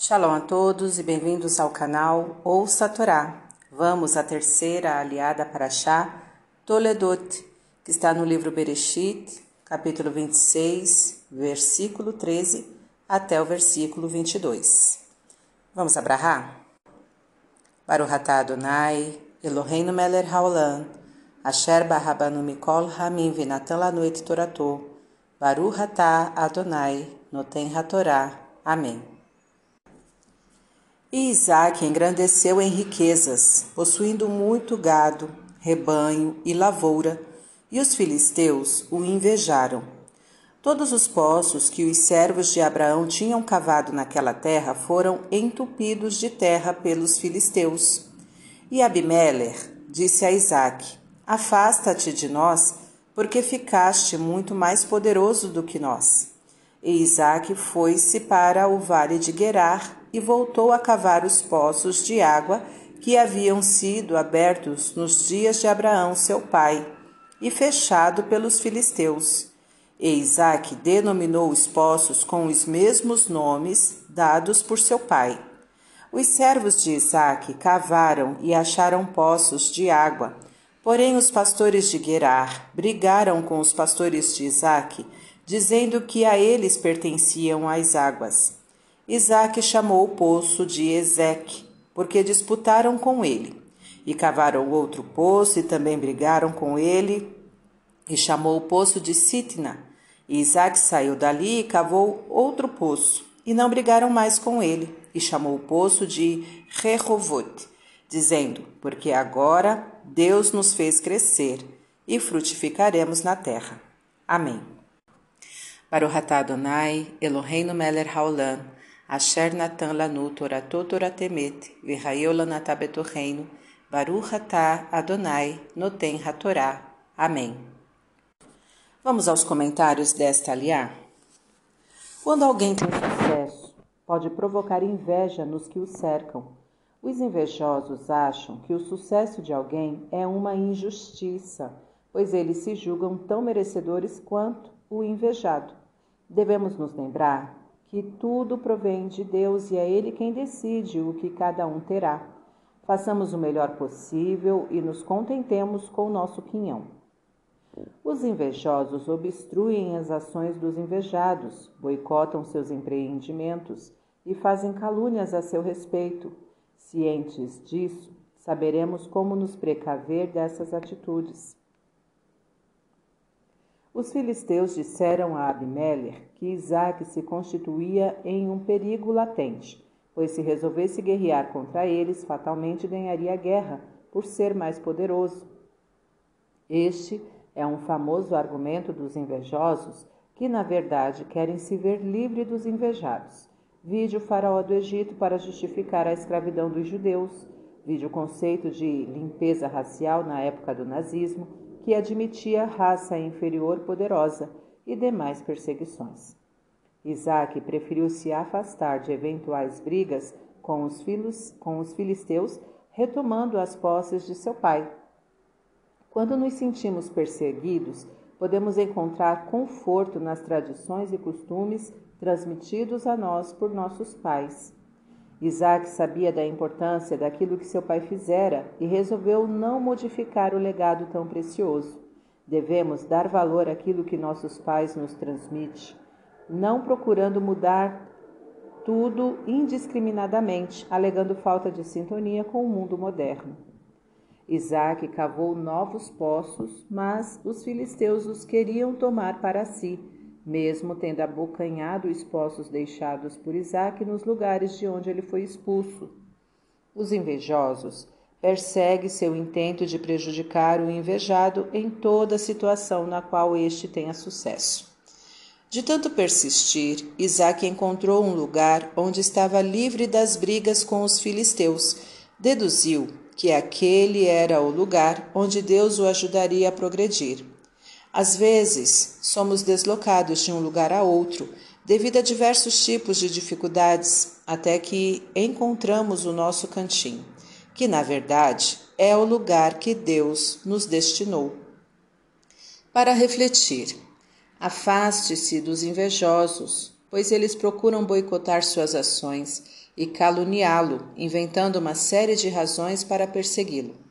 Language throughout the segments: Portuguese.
Shalom a todos e bem-vindos ao canal Ouça a Torá. Vamos à terceira aliada para Chá, Toledot, que está no livro Bereshit, capítulo 26, versículo 13 até o versículo 22. Vamos abrahar? Baruch atah Adonai, Eloheinu melech haolam, asher barabanu mikol hamim vinatan lanu et torato, Baruch atah Adonai, noten hatorá. Amém. E Isaac engrandeceu em riquezas, possuindo muito gado, rebanho e lavoura, e os filisteus o invejaram. Todos os poços que os servos de Abraão tinham cavado naquela terra foram entupidos de terra pelos filisteus. E Abimelech disse a Isaque: Afasta-te de nós, porque ficaste muito mais poderoso do que nós. E Isaque foi-se para o vale de Gerar e voltou a cavar os poços de água que haviam sido abertos nos dias de Abraão, seu pai, e fechado pelos filisteus. E Isaac denominou os poços com os mesmos nomes dados por seu pai. Os servos de Isaac cavaram e acharam poços de água. Porém, os pastores de Gerar brigaram com os pastores de Isaac, dizendo que a eles pertenciam as águas. Isaac chamou o poço de Ezeque, porque disputaram com ele. E cavaram outro poço e também brigaram com ele, e chamou o poço de Sitna. E Isaac saiu dali e cavou outro poço, e não brigaram mais com ele, e chamou o poço de Rehovot, dizendo: Porque agora Deus nos fez crescer e frutificaremos na terra. Amém. Baruch atah Adonai, Eloheinu melech haolam, Asher Natan Lanu Toratot Toratemet, Virraeu Lanatá Betorreino, Baruch Atah Adonai, Noten Hatorá. Amém. Vamos aos comentários desta aliá. Quando alguém tem sucesso, pode provocar inveja nos que o cercam. Os invejosos acham que o sucesso de alguém é uma injustiça, pois eles se julgam tão merecedores quanto o invejado. Devemos nos lembrar que tudo provém de Deus e é Ele quem decide o que cada um terá. Façamos o melhor possível e nos contentemos com o nosso quinhão. Os invejosos obstruem as ações dos invejados, boicotam seus empreendimentos e fazem calúnias a seu respeito. Cientes disso, saberemos como nos precaver dessas atitudes. Os filisteus disseram a Abimelech que Isaac se constituía em um perigo latente, pois se resolvesse guerrear contra eles, fatalmente ganharia a guerra, por ser mais poderoso. Este é um famoso argumento dos invejosos, que na verdade querem se ver livre dos invejados. Vide o faraó do Egito para justificar a escravidão dos judeus. Vide o conceito de limpeza racial na época do nazismo que admitia raça inferior poderosa e demais perseguições. Isaac preferiu se afastar de eventuais brigas com os, com os filisteus, retomando as posses de seu pai. Quando nos sentimos perseguidos, podemos encontrar conforto nas tradições e costumes transmitidos a nós por nossos pais. Isaac sabia da importância daquilo que seu pai fizera e resolveu não modificar o legado tão precioso. Devemos dar valor àquilo que nossos pais nos transmitem, não procurando mudar tudo indiscriminadamente, alegando falta de sintonia com o mundo moderno. Isaac cavou novos poços, mas os filisteus os queriam tomar para si mesmo tendo abocanhado os poços deixados por Isaac nos lugares de onde ele foi expulso. Os invejosos perseguem seu intento de prejudicar o invejado em toda situação na qual este tenha sucesso. De tanto persistir, Isaac encontrou um lugar onde estava livre das brigas com os filisteus. Deduziu que aquele era o lugar onde Deus o ajudaria a progredir. Às vezes, somos deslocados de um lugar a outro devido a diversos tipos de dificuldades até que encontramos o nosso cantinho, que na verdade é o lugar que Deus nos destinou. Para refletir, afaste-se dos invejosos, pois eles procuram boicotar suas ações e caluniá-lo, inventando uma série de razões para persegui-lo.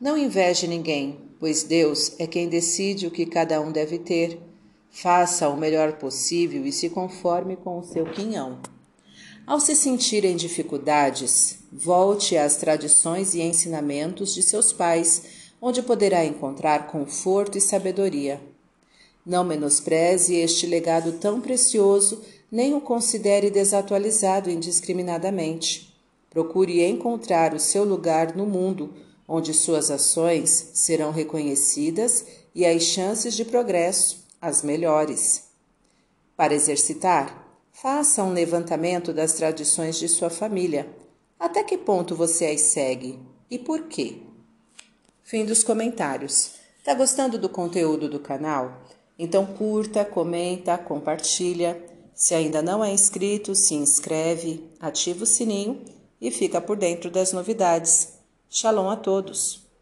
Não inveje ninguém, pois Deus é quem decide o que cada um deve ter. Faça o melhor possível e se conforme com o seu quinhão. Ao se sentir em dificuldades, volte às tradições e ensinamentos de seus pais, onde poderá encontrar conforto e sabedoria. Não menospreze este legado tão precioso, nem o considere desatualizado indiscriminadamente. Procure encontrar o seu lugar no mundo, onde suas ações serão reconhecidas e as chances de progresso as melhores. Para exercitar, faça um levantamento das tradições de sua família. Até que ponto você as segue e por quê? Fim dos comentários. Tá gostando do conteúdo do canal? Então curta, comenta, compartilha. Se ainda não é inscrito, se inscreve, ativa o sininho e fica por dentro das novidades. Shalom a todos!